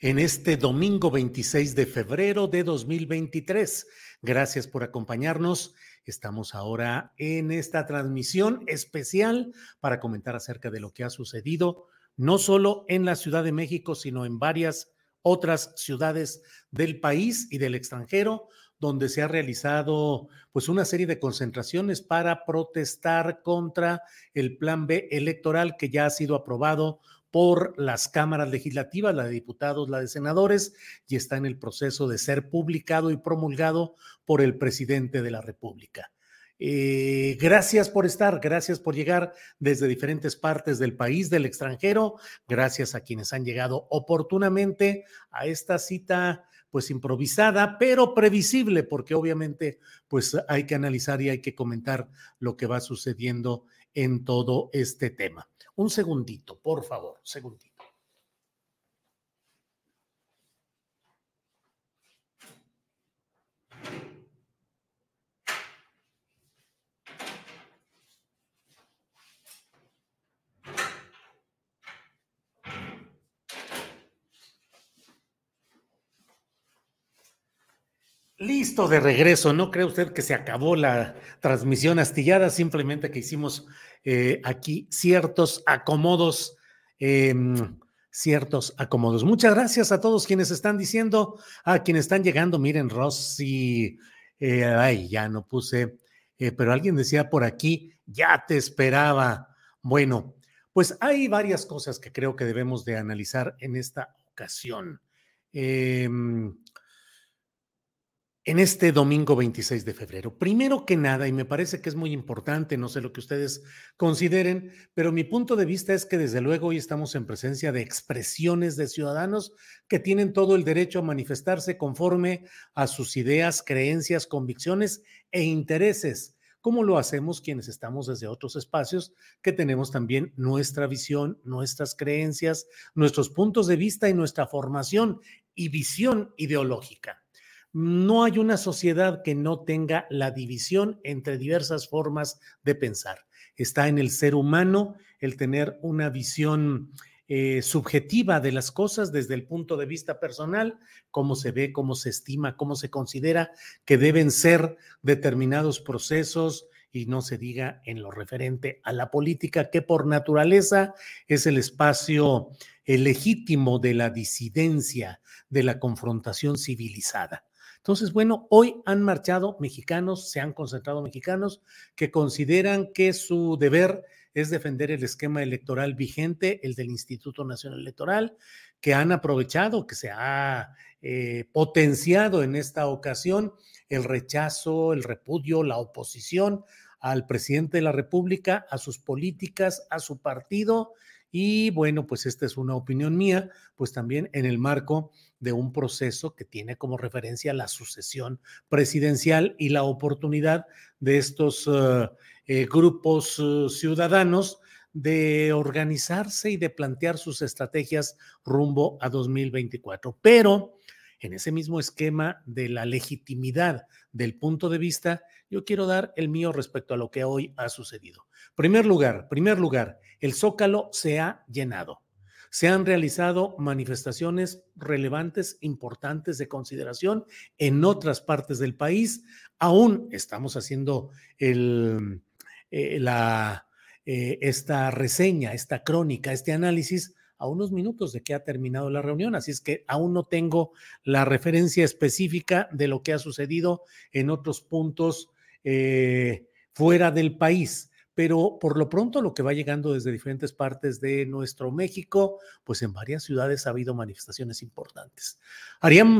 En este domingo 26 de febrero de 2023. Gracias por acompañarnos. Estamos ahora en esta transmisión especial para comentar acerca de lo que ha sucedido, no solo en la Ciudad de México, sino en varias otras ciudades del país y del extranjero, donde se ha realizado pues una serie de concentraciones para protestar contra el plan B electoral que ya ha sido aprobado por las cámaras legislativas, la de diputados, la de senadores, y está en el proceso de ser publicado y promulgado por el presidente de la República. Eh, gracias por estar, gracias por llegar desde diferentes partes del país, del extranjero, gracias a quienes han llegado oportunamente a esta cita pues improvisada, pero previsible, porque obviamente pues hay que analizar y hay que comentar lo que va sucediendo en todo este tema. Un segundito, por favor, segundito. Listo de regreso. ¿No cree usted que se acabó la transmisión astillada? Simplemente que hicimos eh, aquí ciertos acomodos, em, ciertos acomodos. Muchas gracias a todos quienes están diciendo, a quienes están llegando. Miren, Rosy, eh, ay, ya no puse, eh, pero alguien decía por aquí, ya te esperaba. Bueno, pues hay varias cosas que creo que debemos de analizar en esta ocasión. Eh, en este domingo 26 de febrero. Primero que nada, y me parece que es muy importante, no sé lo que ustedes consideren, pero mi punto de vista es que desde luego hoy estamos en presencia de expresiones de ciudadanos que tienen todo el derecho a manifestarse conforme a sus ideas, creencias, convicciones e intereses. ¿Cómo lo hacemos quienes estamos desde otros espacios que tenemos también nuestra visión, nuestras creencias, nuestros puntos de vista y nuestra formación y visión ideológica? No hay una sociedad que no tenga la división entre diversas formas de pensar. Está en el ser humano el tener una visión eh, subjetiva de las cosas desde el punto de vista personal, cómo se ve, cómo se estima, cómo se considera que deben ser determinados procesos y no se diga en lo referente a la política, que por naturaleza es el espacio legítimo de la disidencia, de la confrontación civilizada. Entonces, bueno, hoy han marchado mexicanos, se han concentrado mexicanos que consideran que su deber es defender el esquema electoral vigente, el del Instituto Nacional Electoral, que han aprovechado, que se ha eh, potenciado en esta ocasión el rechazo, el repudio, la oposición al presidente de la República, a sus políticas, a su partido. Y bueno, pues esta es una opinión mía, pues también en el marco de un proceso que tiene como referencia la sucesión presidencial y la oportunidad de estos eh, eh, grupos eh, ciudadanos de organizarse y de plantear sus estrategias rumbo a 2024. Pero en ese mismo esquema de la legitimidad del punto de vista, yo quiero dar el mío respecto a lo que hoy ha sucedido. Primer lugar, primer lugar, el Zócalo se ha llenado. Se han realizado manifestaciones relevantes, importantes de consideración en otras partes del país. Aún estamos haciendo eh, eh, esta reseña, esta crónica, este análisis a unos minutos de que ha terminado la reunión, así es que aún no tengo la referencia específica de lo que ha sucedido en otros puntos eh, fuera del país. Pero por lo pronto lo que va llegando desde diferentes partes de nuestro México, pues en varias ciudades ha habido manifestaciones importantes.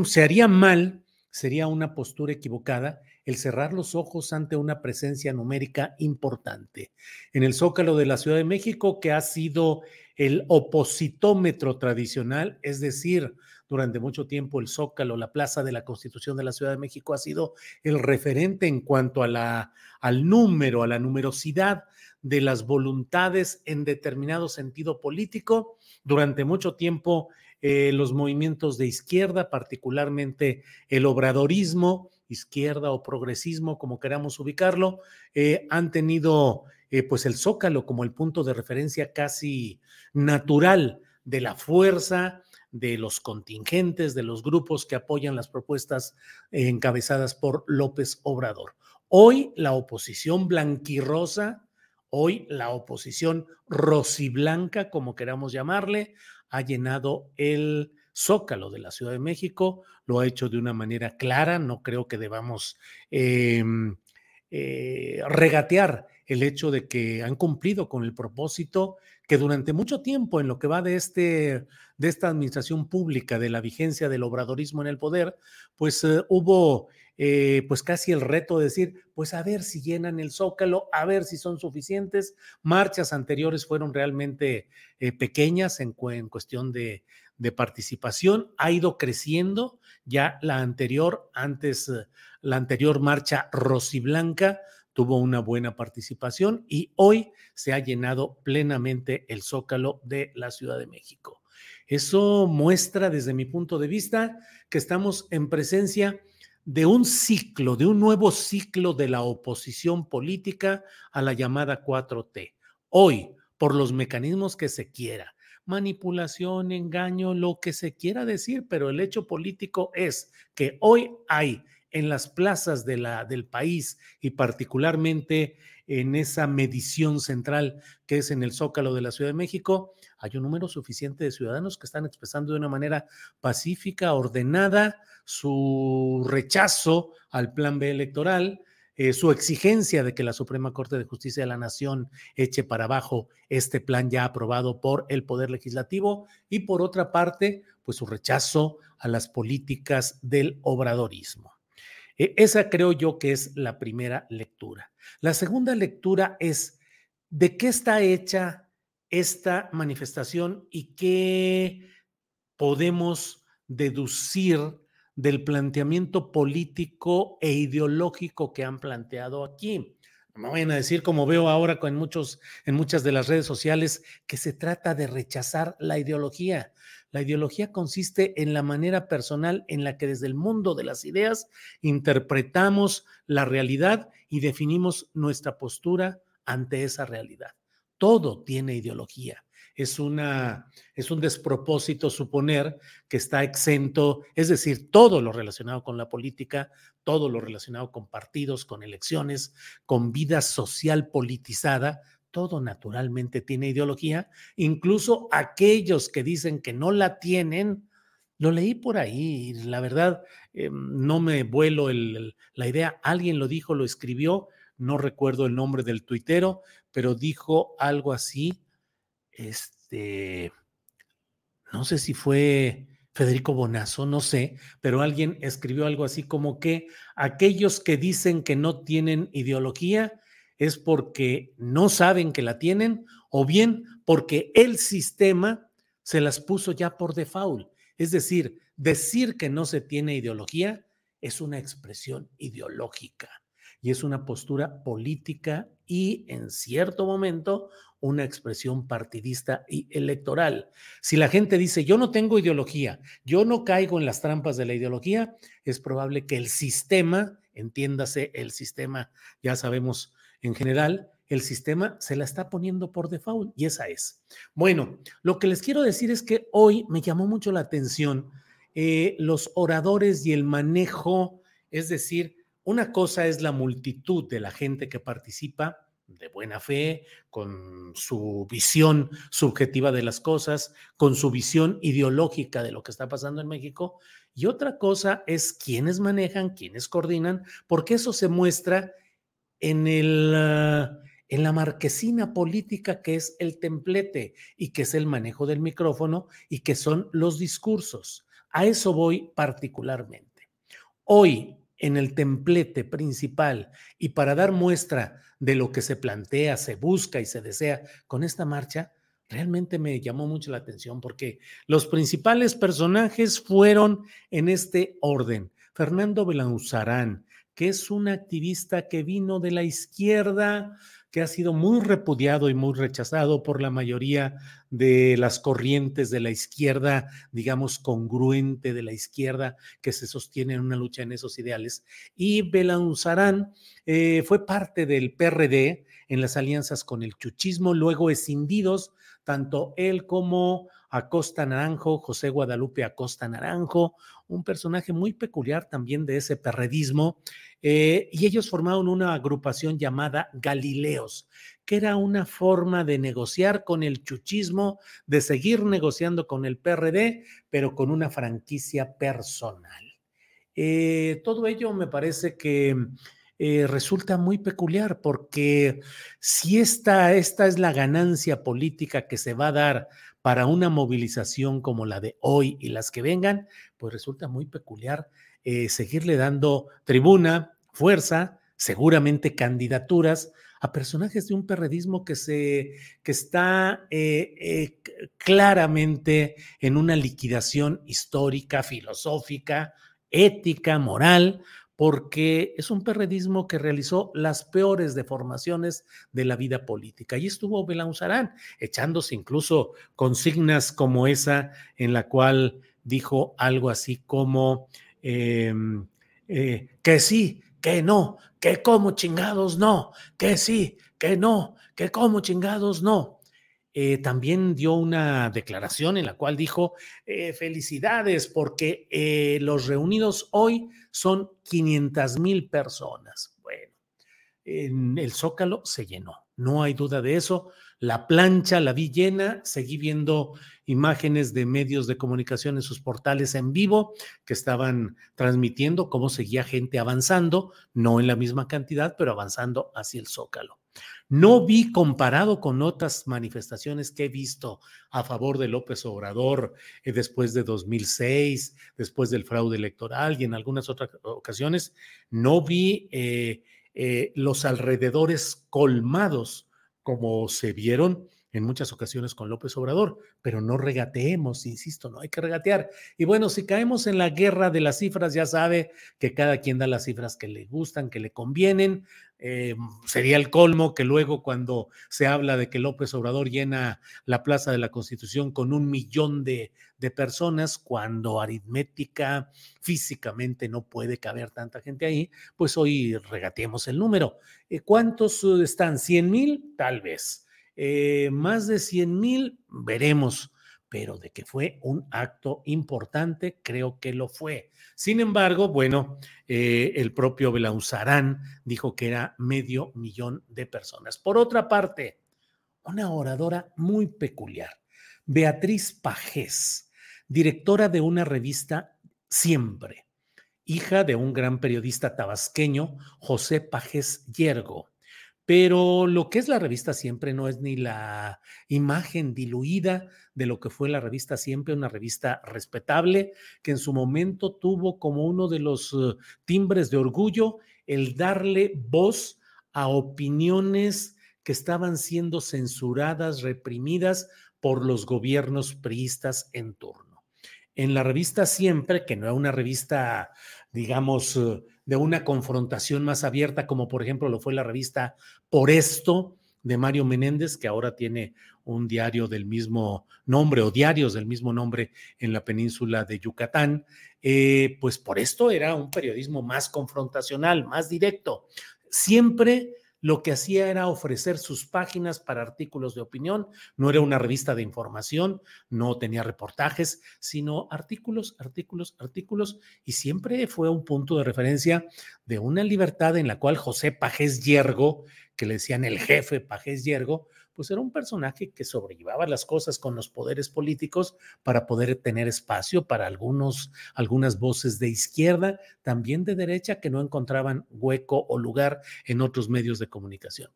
se haría mal, sería una postura equivocada el cerrar los ojos ante una presencia numérica importante. En el Zócalo de la Ciudad de México, que ha sido el opositómetro tradicional, es decir, durante mucho tiempo el Zócalo, la Plaza de la Constitución de la Ciudad de México ha sido el referente en cuanto a la, al número, a la numerosidad de las voluntades en determinado sentido político. Durante mucho tiempo eh, los movimientos de izquierda, particularmente el obradorismo, izquierda o progresismo, como queramos ubicarlo, eh, han tenido eh, pues el zócalo como el punto de referencia casi natural de la fuerza, de los contingentes, de los grupos que apoyan las propuestas encabezadas por López Obrador. Hoy la oposición blanquirrosa, hoy la oposición rosiblanca, como queramos llamarle, ha llenado el zócalo de la Ciudad de México, lo ha hecho de una manera clara, no creo que debamos em, eh, regatear el hecho de que han cumplido con el propósito que durante mucho tiempo en lo que va de, este, de esta administración pública, de la vigencia del obradorismo en el poder, pues eh, hubo eh, pues casi el reto de decir, pues a ver si llenan el zócalo, a ver si son suficientes. Marchas anteriores fueron realmente pequeñas en, cuestión de, de participación, ha ido creciendo. Ya la anterior, antes, eh, la anterior marcha rosiblanca tuvo una buena participación y hoy se ha llenado plenamente el zócalo de la Ciudad de México. Eso muestra desde mi punto de vista que estamos en presencia de un ciclo, de un nuevo ciclo de la oposición política a la llamada 4T. Hoy, por los mecanismos que se quiera, manipulación, engaño, lo que se quiera decir, pero el hecho político es que hoy hay en las plazas de la, del país y particularmente en esa medición central que es en el Zócalo de la Ciudad de México, hay un número suficiente de ciudadanos que están expresando de una manera pacífica, ordenada, su rechazo al plan B electoral, eh, su exigencia de que la Suprema Corte de Justicia de la Nación eche para abajo este plan ya aprobado por el Poder Legislativo y por otra parte, pues su rechazo a las políticas del obradorismo. E, esa creo yo que es la primera lectura. La segunda lectura es de qué está hecha esta manifestación y qué podemos deducir del planteamiento político e ideológico que han planteado aquí. No me vayan a decir, como veo ahora con muchos, en muchas de las redes sociales, que se trata de rechazar la ideología. La ideología consiste en la manera personal en la que desde el mundo de las ideas interpretamos la realidad y definimos nuestra postura ante esa realidad. Todo tiene ideología es, una, es un despropósito suponer que está exento, es decir, todo lo relacionado con la política, todo lo relacionado con partidos, con elecciones, con vida social politizada, todo naturalmente tiene ideología, incluso aquellos que dicen que no la tienen, lo leí por ahí, la verdad eh, no me vuelo la idea, alguien lo dijo, lo escribió, no recuerdo el nombre del tuitero, pero dijo algo así, este, no sé si fue Federico Bonazo, no sé, pero alguien escribió algo así como que aquellos que dicen que no tienen ideología es porque no saben que la tienen o bien porque el sistema se las puso ya por default. Es decir, decir que no se tiene ideología es una expresión ideológica. y es una postura política y en cierto momento una expresión partidista y electoral. Si la gente dice, yo no tengo ideología, yo no caigo en las trampas de la ideología, es probable que el sistema, entiéndase el sistema, ya sabemos en general, el sistema se la está poniendo por default y esa es. Bueno, lo que les quiero decir es que hoy me llamó mucho la atención eh, los oradores y el manejo, es decir, una cosa es la multitud de la gente que participa de buena fe, con su visión subjetiva de las cosas, con su visión ideológica de lo que está pasando en México. Y otra cosa es quiénes manejan, quiénes coordinan, porque eso se muestra en el, ah, en la marquesina política que es el templete y que es el manejo del micrófono y que son los discursos. A eso voy particularmente. Hoy, en el templete principal y para dar muestra de lo que se plantea, se busca y se desea con esta marcha, realmente me llamó mucho la atención porque los principales personajes fueron en este orden. Fernando Belanzarán, que es un activista que vino de la izquierda, que ha sido muy repudiado y muy rechazado por la mayoría de las corrientes de la izquierda, digamos, congruente de la izquierda que se sostiene en una lucha en esos ideales. Y Belanzarán eh, fue parte del PRD en las alianzas con el chuchismo, luego escindidos, tanto él como Acosta Naranjo, José Guadalupe Acosta Naranjo, un personaje muy peculiar también de ese perredismo, eh, y ellos formaron una agrupación llamada Galileos, que era una forma de negociar con el chuchismo, de seguir negociando con el PRD, pero con una franquicia personal. Eh, todo ello me parece que eh, resulta muy peculiar porque si esta, esta es la ganancia política que se va a dar para una movilización como la de hoy y las que vengan, pues resulta muy peculiar eh, seguirle dando tribuna, fuerza, seguramente candidaturas a personajes de un perredismo que, se, que está eh, eh, claramente en una liquidación histórica, filosófica, ética, moral, porque es un perredismo que realizó las peores deformaciones de la vida política. Y estuvo Belanzarán echándose incluso consignas como esa en la cual dijo algo así como em, eh, que sí, que no, que como chingados no, que sí, que no, que como chingados no. Eh, también dio una declaración en la cual dijo, eh, felicidades porque eh, los reunidos hoy son 500 mil personas. Bueno, en el Zócalo se llenó, no hay duda de eso. La plancha la vi llena, seguí viendo imágenes de medios de comunicación en sus portales en vivo que estaban transmitiendo cómo seguía gente avanzando, no en la misma cantidad, pero avanzando hacia el Zócalo. No vi comparado con otras manifestaciones que he visto a favor de López Obrador eh, después de 2006, después del fraude electoral y en algunas otras ocasiones, no vi eh, eh, los alrededores colmados como se vieron en muchas ocasiones con López Obrador, pero no regateemos, insisto, no hay que regatear. Y bueno, si caemos en la guerra de las cifras, ya sabe que cada quien da las cifras que le gustan, que le convienen. Eh, sería el colmo que luego cuando se habla de que López Obrador llena la Plaza de la Constitución con un millón de, personas, cuando aritmética, físicamente no puede caber tanta gente ahí, pues hoy regateemos el número. Eh, ¿Cuántos están? ¿100 mil? Tal vez. Eh, más de 100 mil, veremos, pero de que fue un acto importante, creo que lo fue. Sin embargo, bueno, eh, el propio Belauzarán dijo que era medio millón de personas. Por otra parte, una oradora muy peculiar, Beatriz Pajés, directora de una revista Siempre, hija de un gran periodista tabasqueño, José Pajés Yergo pero lo que es la revista siempre no es ni la imagen diluida de lo que fue la revista siempre, una revista respetable que en su momento tuvo como uno de los eh, timbres de orgullo el darle voz a opiniones que estaban siendo censuradas, reprimidas por los gobiernos priistas en turno. En la revista Siempre, que no era una revista, digamos, eh, de una confrontación más abierta, como por ejemplo lo fue la revista Por esto de Mario Menéndez, que ahora tiene un diario del mismo nombre o diarios del mismo nombre en la península de Yucatán, eh, pues por esto era un periodismo más confrontacional, más directo. Siempre lo que hacía era ofrecer sus páginas para artículos de opinión, no era una revista de información, no tenía reportajes, sino artículos, artículos, artículos, y siempre fue un punto de referencia de una libertad en la cual José Pajés Yergo, que le decían el jefe Pajés Yergo, pues era un personaje que sobrellevaba las cosas con los poderes políticos para poder tener espacio para algunos, algunas voces de izquierda, también de derecha, que no encontraban hueco o lugar en otros medios de comunicación.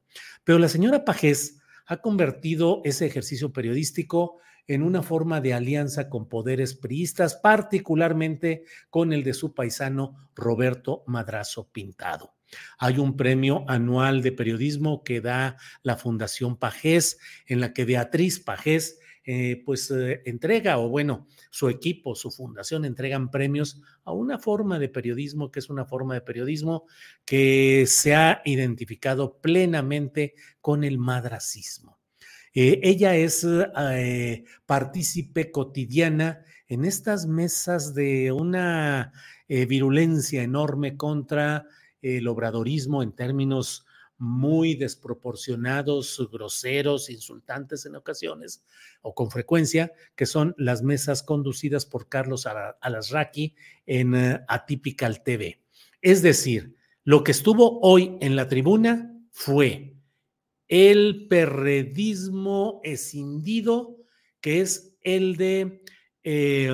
Pero la señora Pajés ha convertido ese ejercicio periodístico en una forma de alianza con poderes priistas, particularmente con el de su paisano Roberto Madrazo Pintado. Hay un premio anual de periodismo que da la Fundación Pajés, en la que Beatriz Pajés eh, pues eh, entrega, o bueno, su equipo, su fundación entregan premios a una forma de periodismo que es una forma de periodismo que se ha identificado plenamente con el madracismo. Eh, ella es partícipe cotidiana en estas mesas de una virulencia enorme contra el obradorismo en términos muy desproporcionados, groseros, insultantes en ocasiones o con frecuencia, que son las mesas conducidas por Carlos Alasraqui en uh, Atypical TV. Es decir, lo que estuvo hoy en la tribuna fue el perredismo escindido, que es el de eh,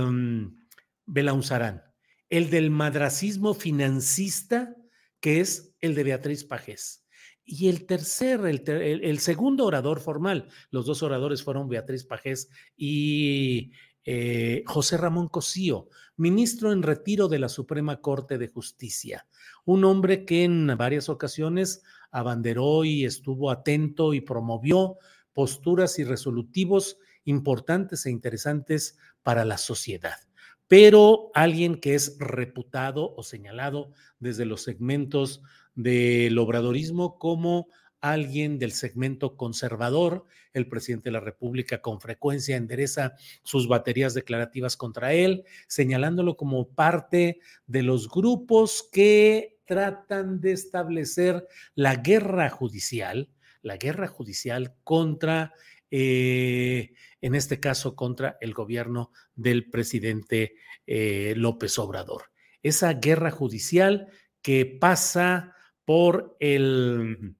Belaunzarán, el del madracismo financista, que es el de Beatriz Pajés. Y el tercer, el, segundo orador formal, los dos oradores fueron Beatriz Pajés y eh, José Ramón Cosío, ministro en retiro de la Suprema Corte de Justicia, un hombre que en varias ocasiones abanderó y estuvo atento y promovió posturas y resolutivos importantes e interesantes para la sociedad pero alguien que es reputado o señalado desde los segmentos del obradorismo como alguien del segmento conservador. El presidente de la República con frecuencia endereza sus baterías declarativas contra él, señalándolo como parte de los grupos que tratan de establecer la guerra judicial, la guerra judicial contra eh, en este caso contra el gobierno del presidente eh, López Obrador. Esa guerra judicial que pasa por el...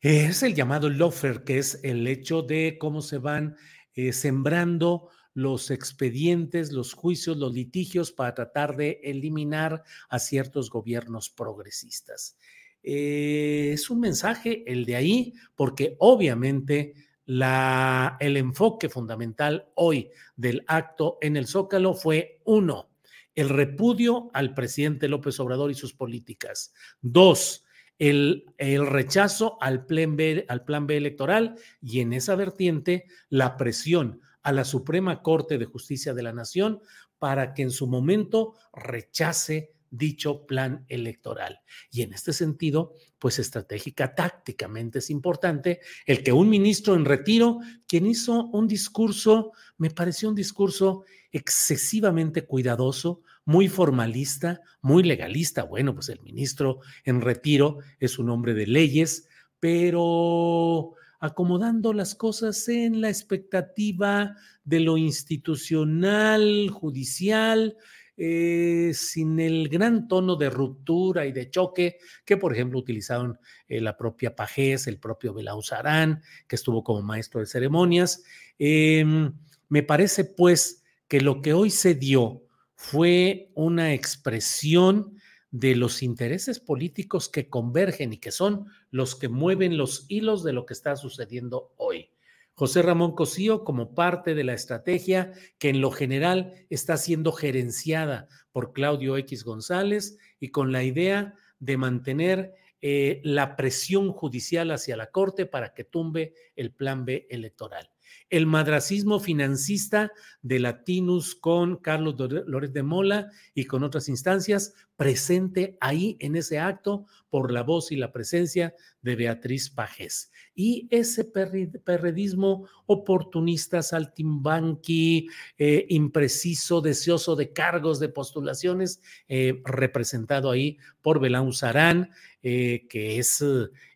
Es el llamado lofer, que es el hecho de cómo se van eh, sembrando los expedientes, los juicios, los litigios para tratar de eliminar a ciertos gobiernos progresistas. es un mensaje el de ahí, porque obviamente la, el enfoque fundamental hoy del acto en el Zócalo fue uno, el repudio al presidente López Obrador y sus políticas. Dos, el, el, rechazo al plan, B, al plan B electoral y en esa vertiente la presión a la Suprema Corte de Justicia de la Nación para que en su momento rechace dicho plan electoral. Y en este sentido, pues estratégica, tácticamente es importante el que un ministro en retiro, quien hizo un discurso, me pareció un discurso excesivamente cuidadoso, muy formalista, muy legalista. Bueno, pues el ministro en retiro es un hombre de leyes, pero acomodando las cosas en la expectativa de lo institucional, judicial, eh, sin el gran tono de ruptura y de choque que, por ejemplo, utilizaron eh, la propia Pajés, el propio Belauzarán, que estuvo como maestro de ceremonias. Em, me parece, pues, que lo que hoy se dio fue una expresión de los intereses políticos que convergen y que son los que mueven los hilos de lo que está sucediendo hoy. José Ramón Cosío como parte de la estrategia que en lo general está siendo gerenciada por Claudio X González y con la idea de mantener eh, la presión judicial hacia la Corte para que tumbe el plan B electoral. El madracismo financista de Latinus con Carlos Loret de Mola y con otras instancias presente ahí en ese acto por la voz y la presencia de Beatriz Pajes. Y ese perredismo oportunista, saltimbanqui, eh, impreciso, deseoso de cargos, de postulaciones, eh, representado ahí por Belán Sarán, eh, que es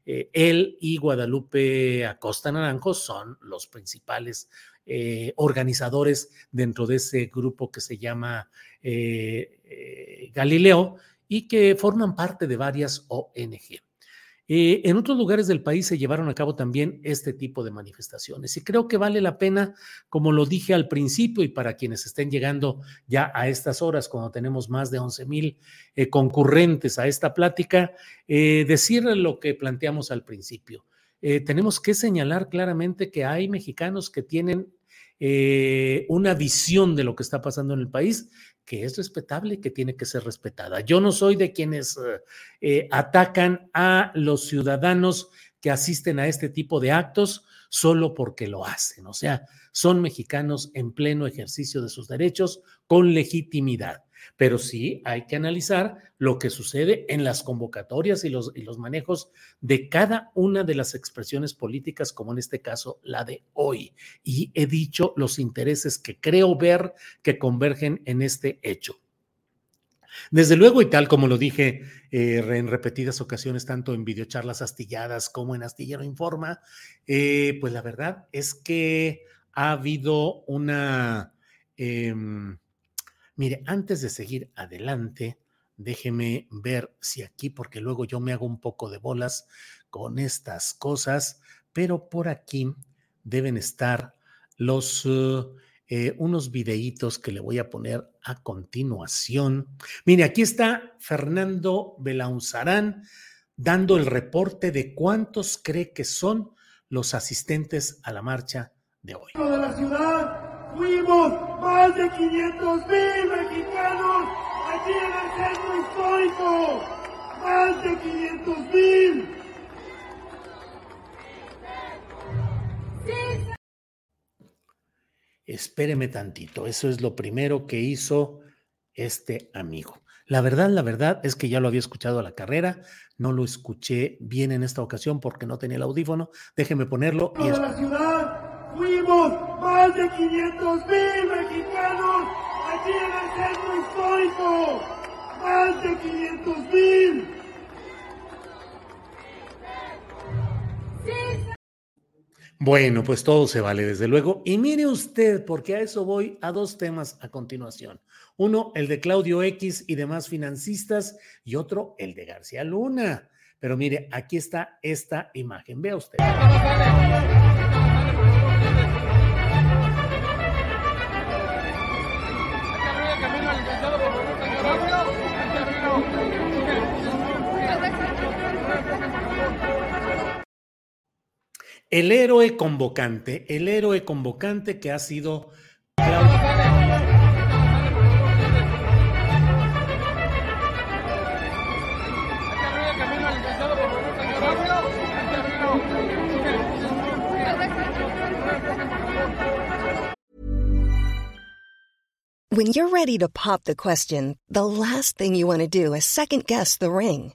él y Guadalupe Acosta Naranjo, son los principales organizadores dentro de ese grupo que se llama Galileo y que forman parte de varias ONG. Eh, en otros lugares del país se llevaron a cabo también este tipo de manifestaciones y creo que vale la pena, como lo dije al principio y para quienes estén llegando ya a estas horas, cuando tenemos más de 11 mil eh, concurrentes a esta plática, eh, decirle lo que planteamos al principio. tenemos que señalar claramente que hay mexicanos que tienen una visión de lo que está pasando en el país que es respetable, que tiene que ser respetada. Yo no soy de quienes eh, atacan a los ciudadanos que asisten a este tipo de actos solo porque lo hacen. O sea, son mexicanos en pleno ejercicio de sus derechos con legitimidad. Pero sí hay que analizar lo que sucede en las convocatorias y los, y los manejos de cada una de las expresiones políticas, como en este caso la de hoy. Y he dicho los intereses que creo ver que convergen en este hecho. Desde luego, y tal como lo dije eh, en repetidas ocasiones, tanto en videocharlas astilladas como en Astillero Informa, eh, pues la verdad es que ha habido una... Em, Mire, antes de seguir adelante, déjeme ver si aquí, porque luego yo me hago un poco de bolas con estas cosas, pero por aquí deben estar los uh, unos videitos que le voy a poner a continuación. Mire, aquí está Fernando Belaunzarán dando el reporte de cuántos cree que son los asistentes a la marcha de hoy. Fuimos más de 500 mil mexicanos aquí en el centro histórico. Más de 500 mil. Espéreme tantito, eso es lo primero que hizo este amigo. La verdad, la verdad es que ya lo había escuchado a la carrera, no lo escuché bien en esta ocasión porque no tenía el audífono. Déjeme ponerlo. Y... la ciudad más de 500 mil mexicanos aquí en el centro histórico. Más de 500 mil. Bueno, pues todo se vale, desde luego. Y mire usted, porque a eso voy a dos temas a continuación. Uno, el de Claudio X y demás financistas, y otro, el de García Luna. Pero mire, aquí está esta imagen. Vea usted. El héroe convocante, el héroe convocante que ha sido When you're ready to pop the question, the last thing you want to do is second guess the ring.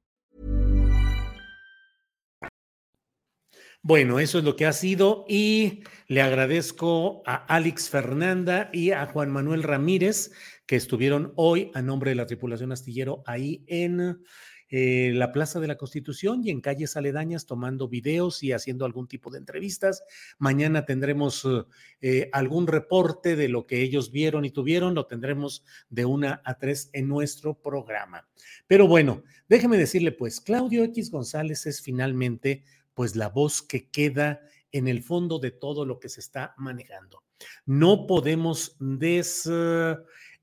Bueno, eso es lo que ha sido y le agradezco a Alex Fernanda y a Juan Manuel Ramírez que estuvieron hoy a nombre de la tripulación astillero ahí en eh, la Plaza de la Constitución y en calles aledañas tomando videos y haciendo algún tipo de entrevistas. Mañana tendremos eh, algún reporte de lo que ellos vieron y tuvieron, lo tendremos de una a tres en nuestro programa. Pero bueno, déjeme decirle pues, Claudio X González es finalmente pues la voz que queda en el fondo de todo lo que se está manejando. No podemos des,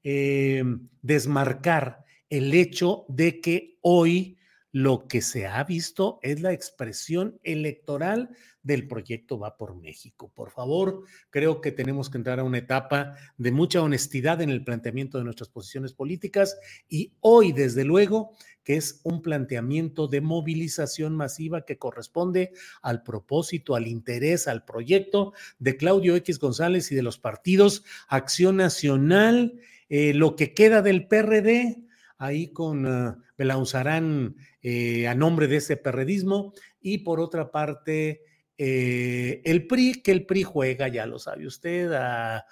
eh, desmarcar el hecho de que hoy lo que se ha visto es la expresión electoral del proyecto Va por México. Por favor, creo que tenemos que entrar a una etapa de mucha honestidad en el planteamiento de nuestras posiciones políticas y hoy, desde luego, que es un planteamiento de movilización masiva que corresponde al propósito, al interés, al proyecto de Claudio X González y de los partidos Acción Nacional, eh, lo que queda del PRD, ahí con uh, Belauzarán eh, a nombre de ese perredismo y por otra parte eh, el PRI, que el PRI juega, ya lo sabe usted, a,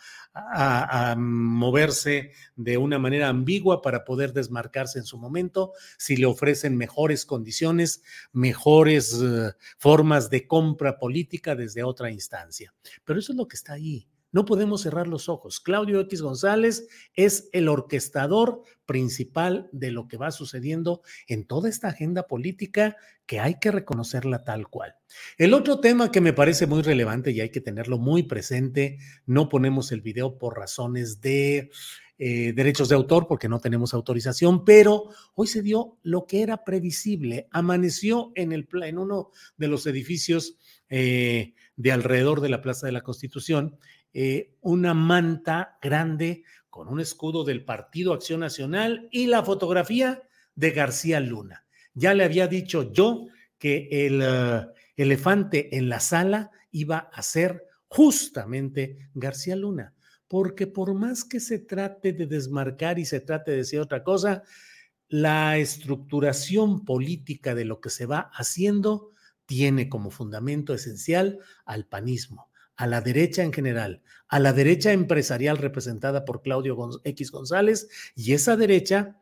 moverse de una manera ambigua para poder desmarcarse en su momento, si le ofrecen mejores condiciones, mejores uh, formas de compra política desde otra instancia. Pero eso es lo que está ahí. No podemos cerrar los ojos. Claudio X González es el orquestador principal de lo que va sucediendo en toda esta agenda política que hay que reconocerla tal cual. El otro tema que me parece muy relevante y hay que tenerlo muy presente, no ponemos el video por razones de eh, derechos de autor porque no tenemos autorización, pero hoy se dio lo que era previsible. Amaneció en, uno de los edificios eh, de alrededor de la Plaza de la Constitución eh, una manta grande con un escudo del Partido Acción Nacional y la fotografía de García Luna. Ya le había dicho yo que el eh, elefante en la sala iba a ser justamente García Luna, porque por más que se trate de desmarcar y se trate de decir otra cosa, la estructuración política de lo que se va haciendo tiene como fundamento esencial al panismo, a la derecha en general, a la derecha empresarial representada por Claudio X González, y esa derecha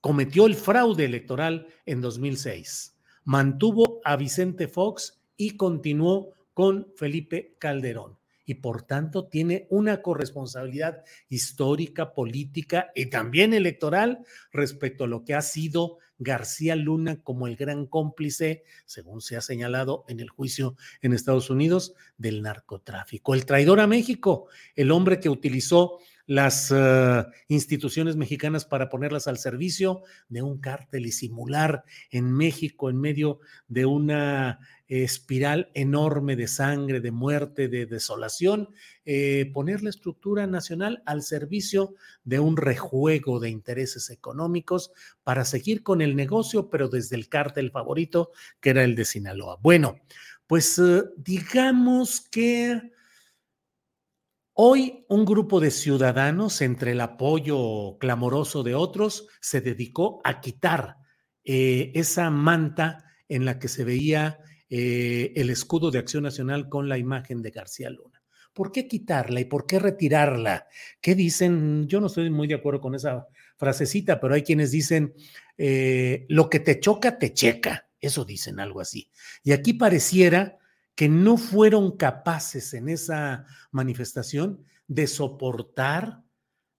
cometió el fraude electoral en 2006. Mantuvo a Vicente Fox y continuó con Felipe Calderón. Y por tanto tiene una corresponsabilidad histórica, política y también electoral respecto a lo que ha sido García Luna como el gran cómplice, según se ha señalado en el juicio en Estados Unidos, del narcotráfico. El traidor a México, el hombre que utilizó las uh, instituciones mexicanas para ponerlas al servicio de un cártel y simular en México en medio de una espiral enorme de sangre, de muerte, de desolación, eh, poner la estructura nacional al servicio de un rejuego de intereses económicos para seguir con el negocio, pero desde el cártel favorito, que era el de Sinaloa. Bueno, pues uh, digamos que Hoy un grupo de ciudadanos, entre el apoyo clamoroso de otros, se dedicó a quitar eh, esa manta en la que se veía eh, el escudo de Acción Nacional con la imagen de García Luna. ¿Por qué quitarla y por qué retirarla? ¿Qué dicen? Yo no estoy muy de acuerdo con esa frasecita, pero hay quienes dicen, eh, lo que te choca, te checa. Eso dicen algo así. Y aquí pareciera que no fueron capaces en esa manifestación de soportar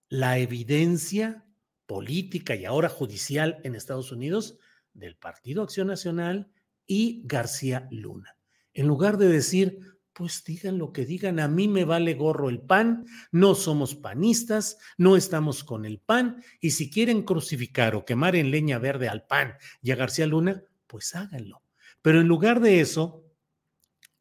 la evidencia política y ahora judicial en Estados Unidos del Partido Acción Nacional y García Luna. En lugar de decir, pues digan lo que digan, a mí me vale gorro el pan, no somos panistas, no estamos con el pan, y si quieren crucificar o quemar en leña verde al pan y a García Luna, pues háganlo. Pero en lugar de eso,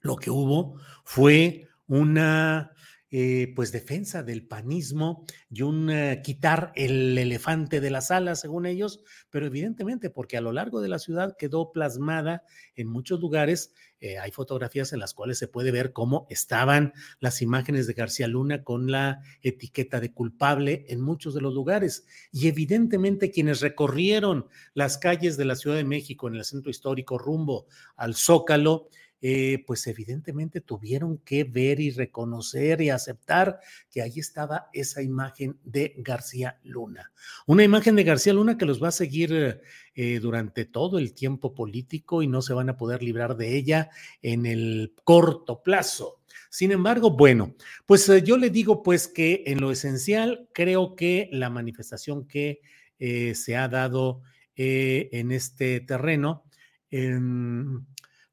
lo que hubo fue una eh, pues defensa del panismo y un eh, quitar el elefante de la sala, según ellos, pero evidentemente porque a lo largo de la ciudad quedó plasmada en muchos lugares, eh, hay fotografías en las cuales se puede ver cómo estaban las imágenes de García Luna con la etiqueta de culpable en muchos de los lugares. Y evidentemente quienes recorrieron las calles de la Ciudad de México en el centro histórico rumbo al Zócalo, eh, pues evidentemente tuvieron que ver y reconocer y aceptar que ahí estaba esa imagen de García Luna. Una imagen de García Luna que los va a seguir eh, durante todo el tiempo político y no se van a poder librar de ella en el corto plazo. Sin embargo, bueno, pues eh, yo le digo pues que en lo esencial creo que la manifestación que se ha dado en este terreno, em,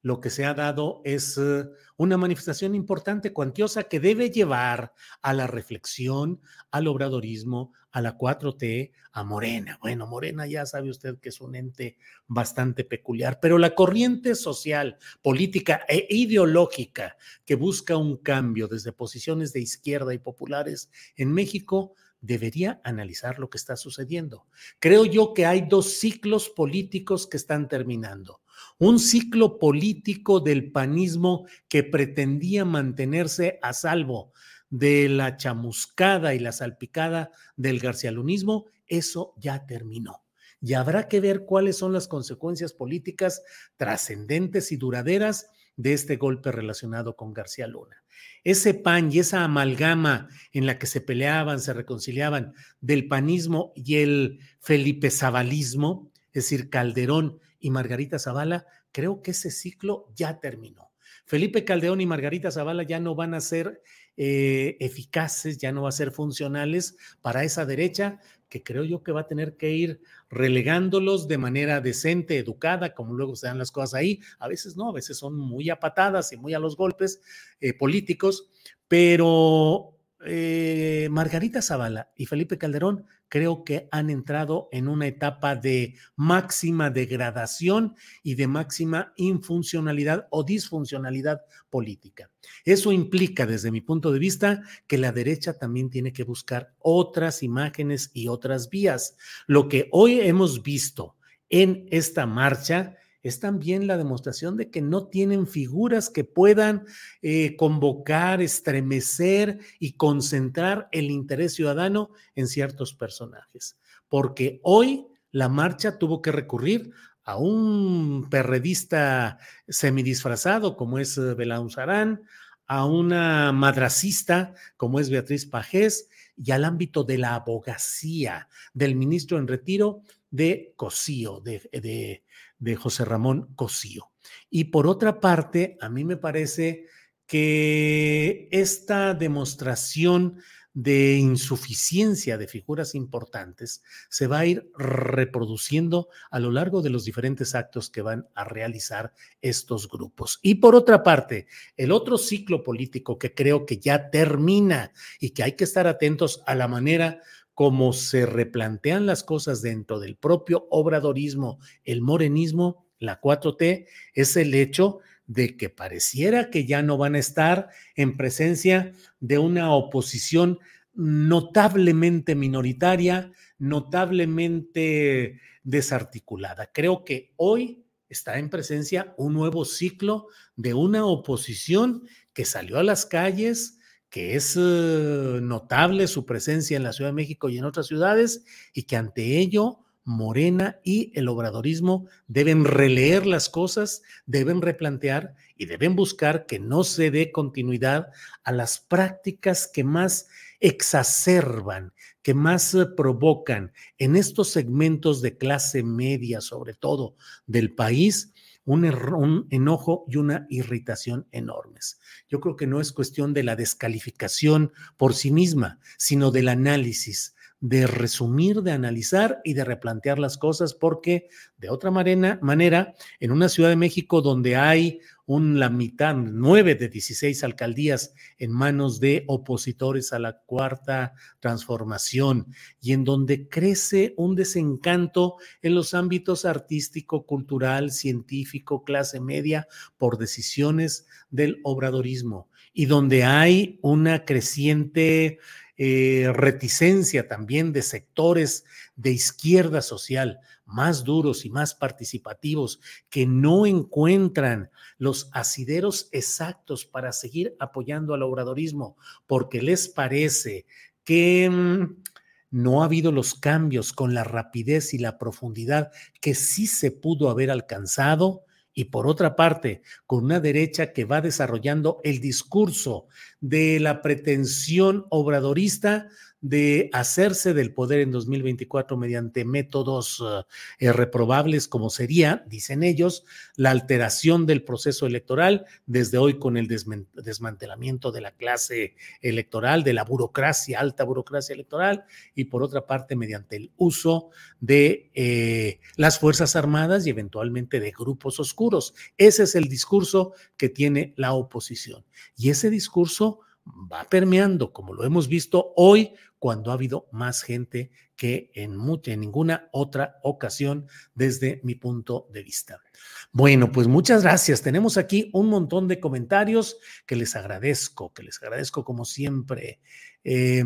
lo que se ha dado es eh, una manifestación importante, cuantiosa, que debe llevar a la reflexión, al obradorismo, a la 4T, a Morena. Bueno, Morena ya sabe usted que es un ente bastante peculiar, pero la corriente social, política e ideológica que busca un cambio desde posiciones de izquierda y populares en México debería analizar lo que está sucediendo. Creo yo que hay dos ciclos políticos que están terminando un ciclo político del panismo que pretendía mantenerse a salvo de la chamuscada y la salpicada del garcialunismo, eso ya terminó. Y habrá que ver cuáles son las consecuencias políticas trascendentes y duraderas de este golpe relacionado con García Luna. Ese pan y esa amalgama en la que se peleaban, se reconciliaban del panismo y el Felipe Zabalismo, es decir, Calderón y Margarita Zavala, creo que ese ciclo ya terminó. Felipe Caldeón y Margarita Zavala ya no van a ser eh, eficaces, ya no van a ser funcionales para esa derecha, que creo yo que va a tener que ir relegándolos de manera decente, educada, como luego se dan las cosas ahí. A veces no, a veces son muy a patadas y muy a los golpes eh, políticos, pero eh, Margarita Zavala y Felipe Calderón creo que han entrado en una etapa de máxima degradación y de máxima infuncionalidad o disfuncionalidad política. Eso implica, desde mi punto de vista, que la derecha también tiene que buscar otras imágenes y otras vías. Lo que hoy hemos visto en esta marcha es también la demostración de que no tienen figuras que puedan eh, convocar, estremecer y concentrar el interés ciudadano en ciertos personajes. Porque hoy la marcha tuvo que recurrir a un perredista semidisfrazado como es eh, Belaunzarán, a una madracista como es Beatriz Pajés y al ámbito de la abogacía del ministro en retiro de Cosío, de José Ramón Cosío. Y por otra parte, a mí me parece que esta demostración de insuficiencia de figuras importantes se va a ir reproduciendo a lo largo de los diferentes actos que van a realizar estos grupos. Y por otra parte, el otro ciclo político que creo que ya termina y que hay que estar atentos a la manera como se replantean las cosas dentro del propio obradorismo, el morenismo, la 4T, es el hecho de que pareciera que ya no van a estar en presencia de una oposición notablemente minoritaria, notablemente desarticulada. Creo que hoy está en presencia un nuevo ciclo de una oposición que salió a las calles, que es eh, notable su presencia en la Ciudad de México y en otras ciudades, y que ante ello Morena y el obradorismo deben releer las cosas, deben replantear y deben buscar que no se dé continuidad a las prácticas que más exacerban, que más eh, provocan en estos segmentos de clase media, sobre todo del país, un, enojo y una irritación enormes. Yo creo que no es cuestión de la descalificación por sí misma, sino del análisis, de resumir, de analizar y de replantear las cosas, porque de otra manera, en una Ciudad de México donde hay un, la mitad, nueve de 16 alcaldías en manos de opositores a la cuarta transformación y en donde crece un desencanto en los ámbitos artístico, cultural, científico, clase media por decisiones del obradorismo y donde hay una creciente eh, reticencia también de sectores de izquierda social más duros y más participativos que no encuentran los asideros exactos para seguir apoyando al obradorismo porque les parece que mm, no ha habido los cambios con la rapidez y la profundidad que sí se pudo haber alcanzado, y por otra parte, con una derecha que va desarrollando el discurso de la pretensión obradorista de hacerse del poder en 2024 mediante métodos eh, reprobables, como sería, dicen ellos, la alteración del proceso electoral, desde hoy con el desmantelamiento de la clase electoral, de la burocracia, alta burocracia electoral, y por otra parte, mediante el uso de eh, las Fuerzas Armadas y eventualmente de grupos oscuros. Ese es el discurso que tiene la oposición. Y ese discurso va permeando, como lo hemos visto hoy cuando ha habido más gente que en, en ninguna otra ocasión desde mi punto de vista. Bueno, pues muchas gracias. Tenemos aquí un montón de comentarios que les agradezco, que les agradezco como siempre. Eh,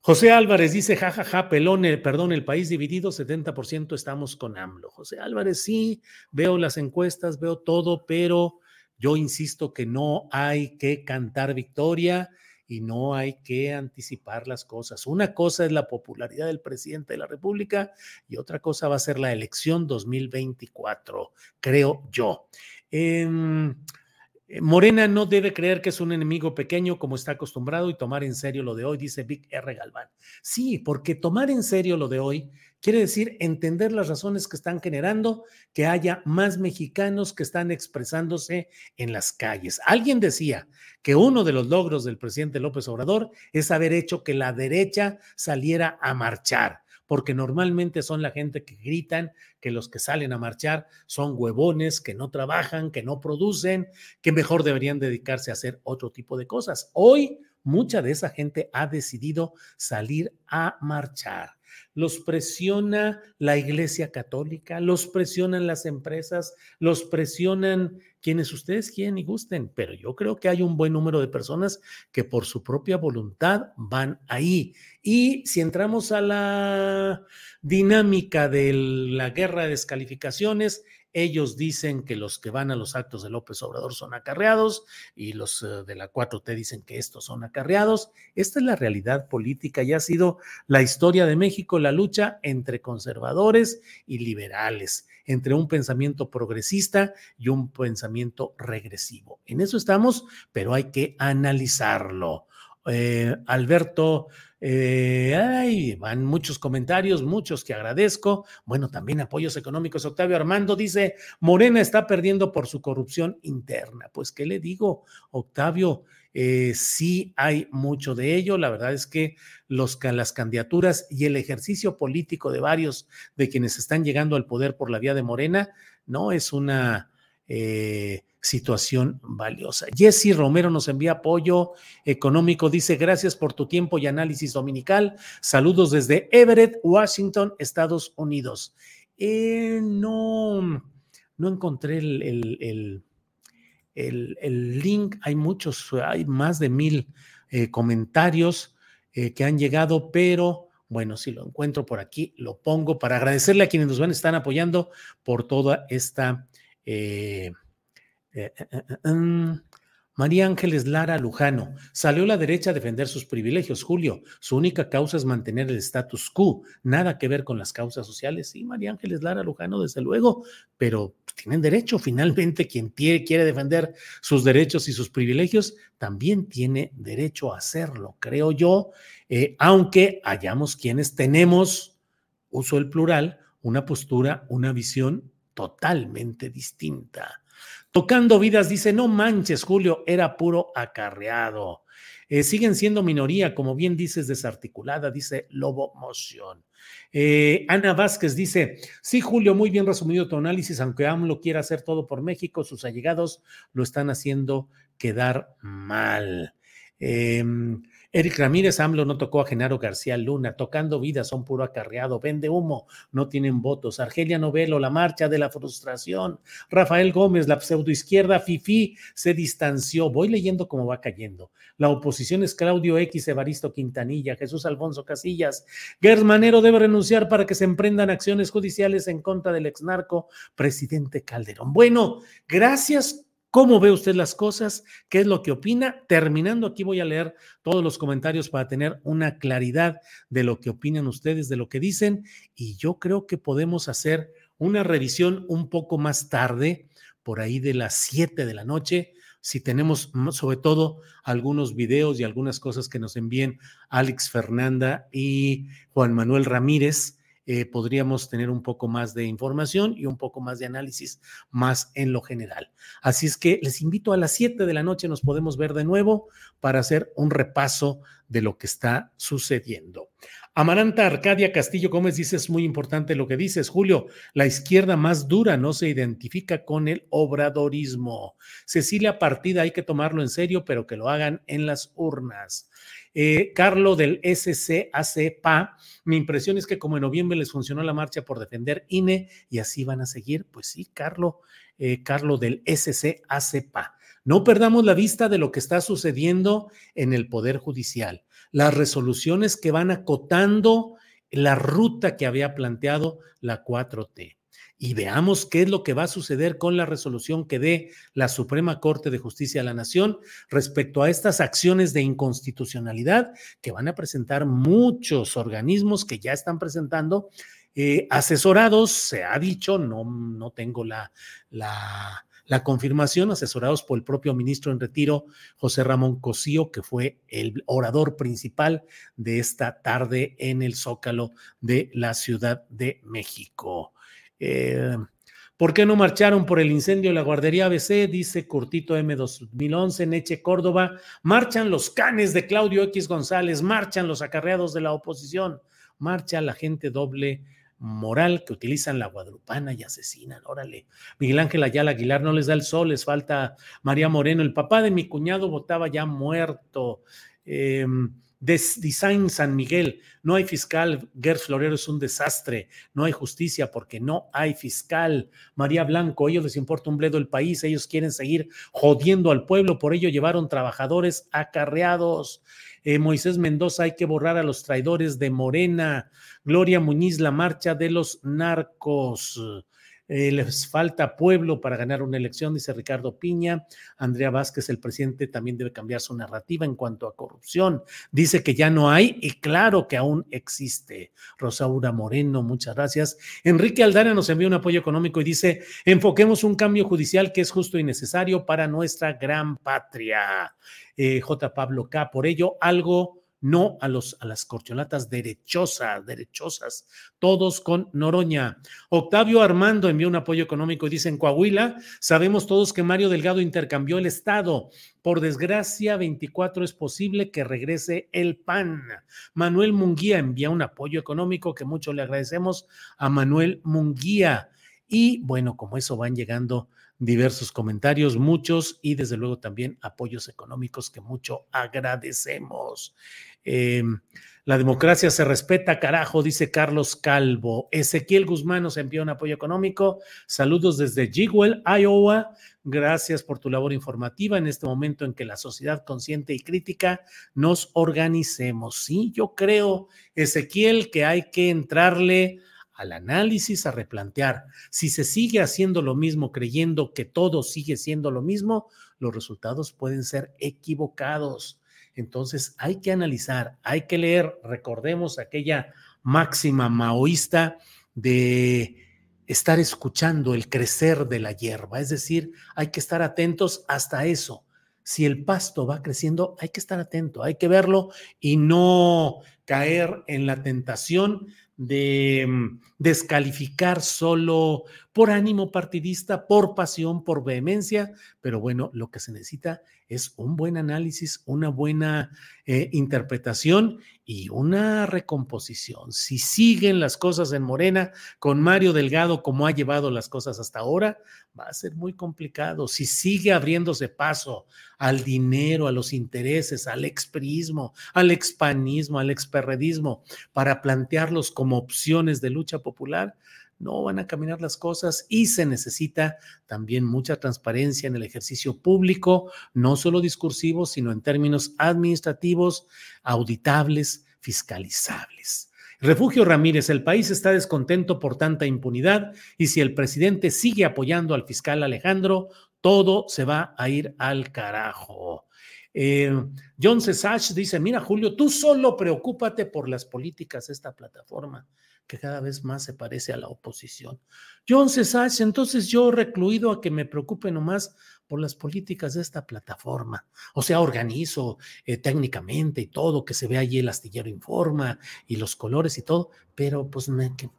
José Álvarez dice, jajaja, ja, ja, pelón, perdón, el país dividido, 70% estamos con AMLO. José Álvarez, sí, veo las encuestas, veo todo, pero yo insisto que no hay que cantar victoria y no hay que anticipar las cosas. Una cosa es la popularidad del presidente de la República y otra cosa va a ser la elección 2024, creo yo. Em, Morena no debe creer que es un enemigo pequeño como está acostumbrado y tomar en serio lo de hoy, dice Vic R. Galván. Sí, porque tomar en serio lo de hoy quiere decir entender las razones que están generando que haya más mexicanos que están expresándose en las calles. Alguien decía que uno de los logros del presidente López Obrador es haber hecho que la derecha saliera a marchar porque normalmente son la gente que gritan que los que salen a marchar son huevones, que no trabajan, que no producen, que mejor deberían dedicarse a hacer otro tipo de cosas. Hoy mucha de esa gente ha decidido salir a marchar los presiona la Iglesia Católica, los presionan las empresas, los presionan quienes ustedes quieren y gusten, pero yo creo que hay un buen número de personas que por su propia voluntad van ahí. Y si entramos a la dinámica de la guerra de descalificaciones, ellos dicen que los que van a los actos de López Obrador son acarreados y los eh, de la 4T dicen que estos son acarreados. Esta es la realidad política y ha sido la historia de México, la lucha entre conservadores y liberales, entre un pensamiento progresista y un pensamiento regresivo. En eso estamos, pero hay que analizarlo. Eh, Alberto eh, ay, van muchos comentarios, muchos que agradezco. Bueno, también apoyos económicos. Octavio Armando dice, Morena está perdiendo por su corrupción interna. Pues, ¿qué le digo, Octavio? Eh, sí hay mucho de ello. La verdad es que los, las candidaturas y el ejercicio político de varios de quienes están llegando al poder por la vía de Morena no es una... Eh, situación valiosa. Jesse Romero nos envía apoyo económico, dice gracias por tu tiempo y análisis dominical. Saludos desde Everett, Washington, Estados Unidos. Eh, no, no encontré el, el, link, hay muchos, hay más de mil eh, comentarios que han llegado, pero bueno, si lo encuentro por aquí, lo pongo para agradecerle a quienes nos van, están apoyando por toda esta... Eh, eh, eh, mm, María Ángeles Lara Lujano. Salió la derecha a defender sus privilegios, Julio. Su única causa es mantener el status quo. Nada que ver con las causas sociales. Sí, María Ángeles Lara Lujano, desde luego, pero tienen derecho. Finalmente, quien quiere defender sus derechos y sus privilegios, también tiene derecho a hacerlo, creo yo, aunque hayamos quienes tenemos, uso el plural, una postura, una visión totalmente distinta. Tocando vidas, dice, no manches, Julio, era puro acarreado. Eh, siguen siendo minoría, como bien dices, desarticulada, dice Lobo Motion. Eh, Ana Vázquez dice, sí, Julio, muy bien resumido tu análisis, aunque AMLO quiera hacer todo por México, sus allegados lo están haciendo quedar mal. Eh, Eric Ramírez, AMLO no tocó a Genaro García Luna, tocando vida, son puro acarreado, vende humo, no tienen votos. Argelia Novelo, la marcha de la frustración. Rafael Gómez, la pseudoizquierda FIFI, se distanció. Voy leyendo cómo va cayendo. La oposición es Claudio X, Evaristo Quintanilla, Jesús Alfonso Casillas. Gersmanero debe renunciar para que se emprendan acciones judiciales en contra del exnarco presidente Calderón. Bueno, gracias ¿Cómo ve usted las cosas? ¿Qué es lo que opina? Terminando aquí voy a leer todos los comentarios para tener una claridad de lo que opinan ustedes, de lo que dicen, y yo creo que podemos hacer una revisión un poco más tarde por ahí de las 7 de la noche. Si tenemos sobre todo algunos videos y algunas cosas que nos envíen Alex Fernanda y Juan Manuel Ramírez, eh, podríamos tener un poco más de información y un poco más de análisis más en lo general. Así es que les invito a las 7 de la noche, nos podemos ver de nuevo para hacer un repaso de lo que está sucediendo. Amaranta Arcadia Castillo Gómez dice, es muy importante lo que dices, Julio, la izquierda más dura no se identifica con el obradorismo. Cecilia Partida, hay que tomarlo en serio, pero que lo hagan en las urnas. Eh, Carlo del SCACPA, mi impresión es que como en noviembre les funcionó la marcha por defender INE y así van a seguir, pues sí, Carlo, eh, Carlo del SCACPA. No perdamos la vista de lo que está sucediendo en el Poder Judicial, las resoluciones que van acotando la ruta que había planteado la 4T y veamos qué es lo que va a suceder con la resolución que dé la Suprema Corte de Justicia de la Nación respecto a estas acciones de inconstitucionalidad que van a presentar muchos organismos que ya están presentando. Eh, asesorados, se ha dicho, no, no tengo la, la, la confirmación, asesorados por el propio ministro en retiro, José Ramón Cosío, que fue el orador principal de esta tarde en el Zócalo de la Ciudad de México. Eh, ¿Por qué no marcharon por el incendio de la guardería ABC? Dice Curtito M 2011, Neche Córdoba. Marchan los canes de Claudio X González, marchan los acarreados de la oposición, marcha la gente doble moral que utilizan la guadrupana y asesinan. Órale. Miguel Ángel Ayala Aguilar no les da el sol, les falta María Moreno. El papá de mi cuñado votaba ya muerto. Eh, Design San Miguel, no hay fiscal, Gers Florero es un desastre, no hay justicia porque no hay fiscal. María Blanco, ellos les importa un bledo el país, ellos quieren seguir jodiendo al pueblo, por ello llevaron trabajadores acarreados. Eh, Moisés Mendoza, hay que borrar a los traidores de Morena. Gloria Muñiz, la marcha de los narcos. Eh, les falta pueblo para ganar una elección, dice Ricardo Piña. Andrea Vázquez, el presidente, también debe cambiar su narrativa en cuanto a corrupción. Dice que ya no hay y claro que aún existe. Rosaura Moreno, muchas gracias. Enrique Aldana nos envía un apoyo económico y dice, enfoquemos un cambio judicial que es justo y necesario para nuestra gran patria. Eh, J. Pablo K. Por ello, algo no a, los, a las corcholatas derechosas, derechosas, todos con Noroña. Octavio Armando envió un apoyo económico y dice en Coahuila, sabemos todos que Mario Delgado intercambió el Estado. Por desgracia, 24 es posible que regrese el PAN. Manuel Munguía envía un apoyo económico que mucho le agradecemos a Manuel Munguía. Y bueno, como eso van llegando diversos comentarios, muchos y desde luego también apoyos económicos que mucho agradecemos. Em, la democracia se respeta, carajo, dice Carlos Calvo. Ezequiel Guzmán nos envió un apoyo económico. Saludos desde Jigwell, Iowa. Gracias por tu labor informativa en este momento en que la sociedad consciente y crítica nos organicemos. Sí, yo creo, Ezequiel, que hay que entrarle al análisis, a replantear. Si se sigue haciendo lo mismo, creyendo que todo sigue siendo lo mismo, los resultados pueden ser equivocados. Entonces hay que analizar, hay que leer, recordemos aquella máxima maoísta de estar escuchando el crecer de la hierba, es decir, hay que estar atentos hasta eso. Si el pasto va creciendo, hay que estar atento, hay que verlo y no caer en la tentación de mm, descalificar solo por ánimo partidista, por pasión, por vehemencia, pero bueno, lo que se necesita es un buen análisis, una buena eh, interpretación y una recomposición. Si siguen las cosas en Morena con Mario Delgado como ha llevado las cosas hasta ahora, va a ser muy complicado. Si sigue abriéndose paso al dinero, a los intereses, al exprismo, al expanismo, al experredismo, para plantearlos como opciones de lucha popular, no van a caminar las cosas y se necesita también mucha transparencia en el ejercicio público, no solo discursivo, sino en términos administrativos, auditables, fiscalizables. Refugio Ramírez, el país está descontento por tanta impunidad y si el presidente sigue apoyando al fiscal Alejandro, todo se va a ir al carajo. Eh, John Cesach dice, mira Julio, tú solo preocúpate por las políticas de esta plataforma que cada vez más se parece a la oposición. John Cesach, entonces yo recluido a que me preocupe nomás por las políticas de esta plataforma. O sea, organizo eh, técnicamente y todo, que se vea allí el astillero informa y los colores y todo, pero pues me... Que...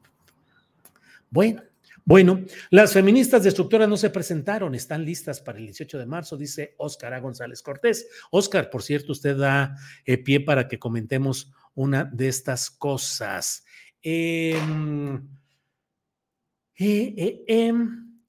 Bueno, bueno, las feministas destructoras no se presentaron, están listas para el 18 de marzo, dice Óscar A. González Cortés. Óscar, por cierto, usted da eh, pie para que comentemos una de estas cosas. Em, eh, eh, em,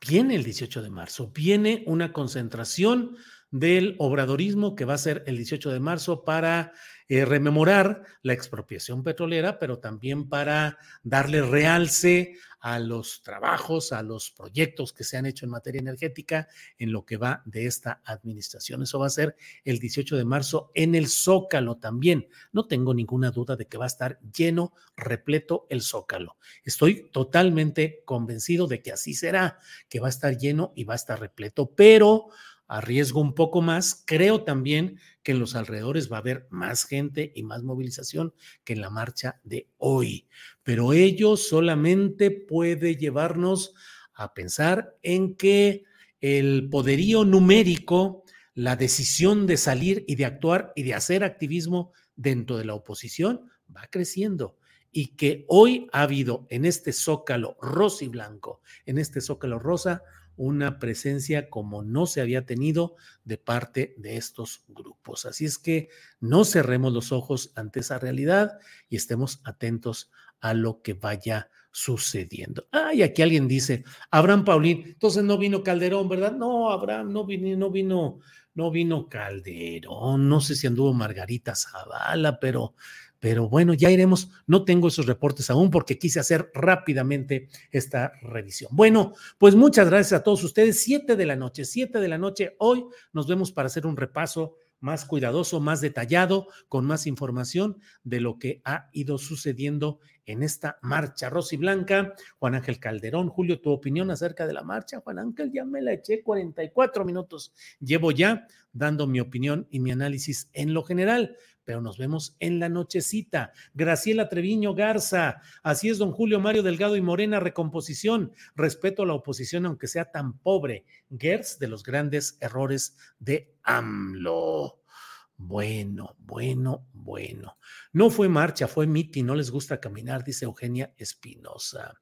viene el 18 de marzo, viene una concentración del obradorismo que va a ser el 18 de marzo para eh, rememorar la expropiación petrolera, pero también para darle realce a los trabajos, a los proyectos que se han hecho en materia energética en lo que va de esta administración. Eso va a ser el 18 de marzo en el Zócalo también. No tengo ninguna duda de que va a estar lleno, repleto el Zócalo. Estoy totalmente convencido de que así será, que va a estar lleno y va a estar repleto, pero arriesgo un poco más. Creo también que en los alrededores va a haber más gente y más movilización que en la marcha de hoy. Pero ello solamente puede llevarnos a pensar en que el poderío numérico, la decisión de salir y de actuar y de hacer activismo dentro de la oposición va creciendo y que hoy ha habido en este zócalo rosa y blanco, en este zócalo rosa, una presencia como no se había tenido de parte de estos grupos. Así es que no cerremos los ojos ante esa realidad y estemos atentos a lo que vaya sucediendo. Ay, aquí alguien dice, Abraham Paulín, entonces no vino Calderón, ¿verdad? No, Abraham, no vino, no vino, no vino Calderón, no sé si anduvo Margarita Zavala, pero pero bueno, ya iremos. No tengo esos reportes aún porque quise hacer rápidamente esta revisión. Bueno, pues muchas gracias a todos ustedes. Siete de la noche, siete de la noche. Hoy nos vemos para hacer un repaso más cuidadoso, más detallado, con más información de lo que ha ido sucediendo en esta marcha Rosy Blanca. Juan Ángel Calderón, Julio, tu opinión acerca de la marcha. Juan Ángel, ya me la eché 44 minutos. Llevo ya dando mi opinión y mi análisis en lo general pero nos vemos en la nochecita. Graciela Treviño Garza, así es, don Julio Mario Delgado y Morena, recomposición, respeto a la oposición, aunque sea tan pobre. Gers de los grandes errores de AMLO. Bueno, bueno, bueno. No fue marcha, fue miti, no les gusta caminar, dice Eugenia Espinosa.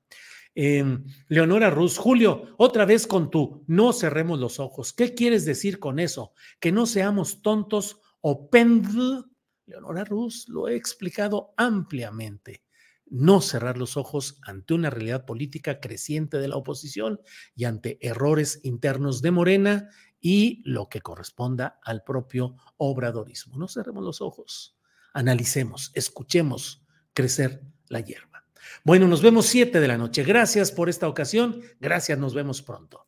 Em, Leonora Ruz, Julio, otra vez con tú, no cerremos los ojos. ¿Qué quieres decir con eso? Que no seamos tontos o pendl Leonora Ruz lo he explicado ampliamente. No cerrar los ojos ante una realidad política creciente de la oposición y ante errores internos de Morena y lo que corresponda al propio obradorismo. No cerremos los ojos, analicemos, escuchemos crecer la hierba. Bueno, nos vemos siete de la noche. Gracias por esta ocasión. Gracias, nos vemos pronto.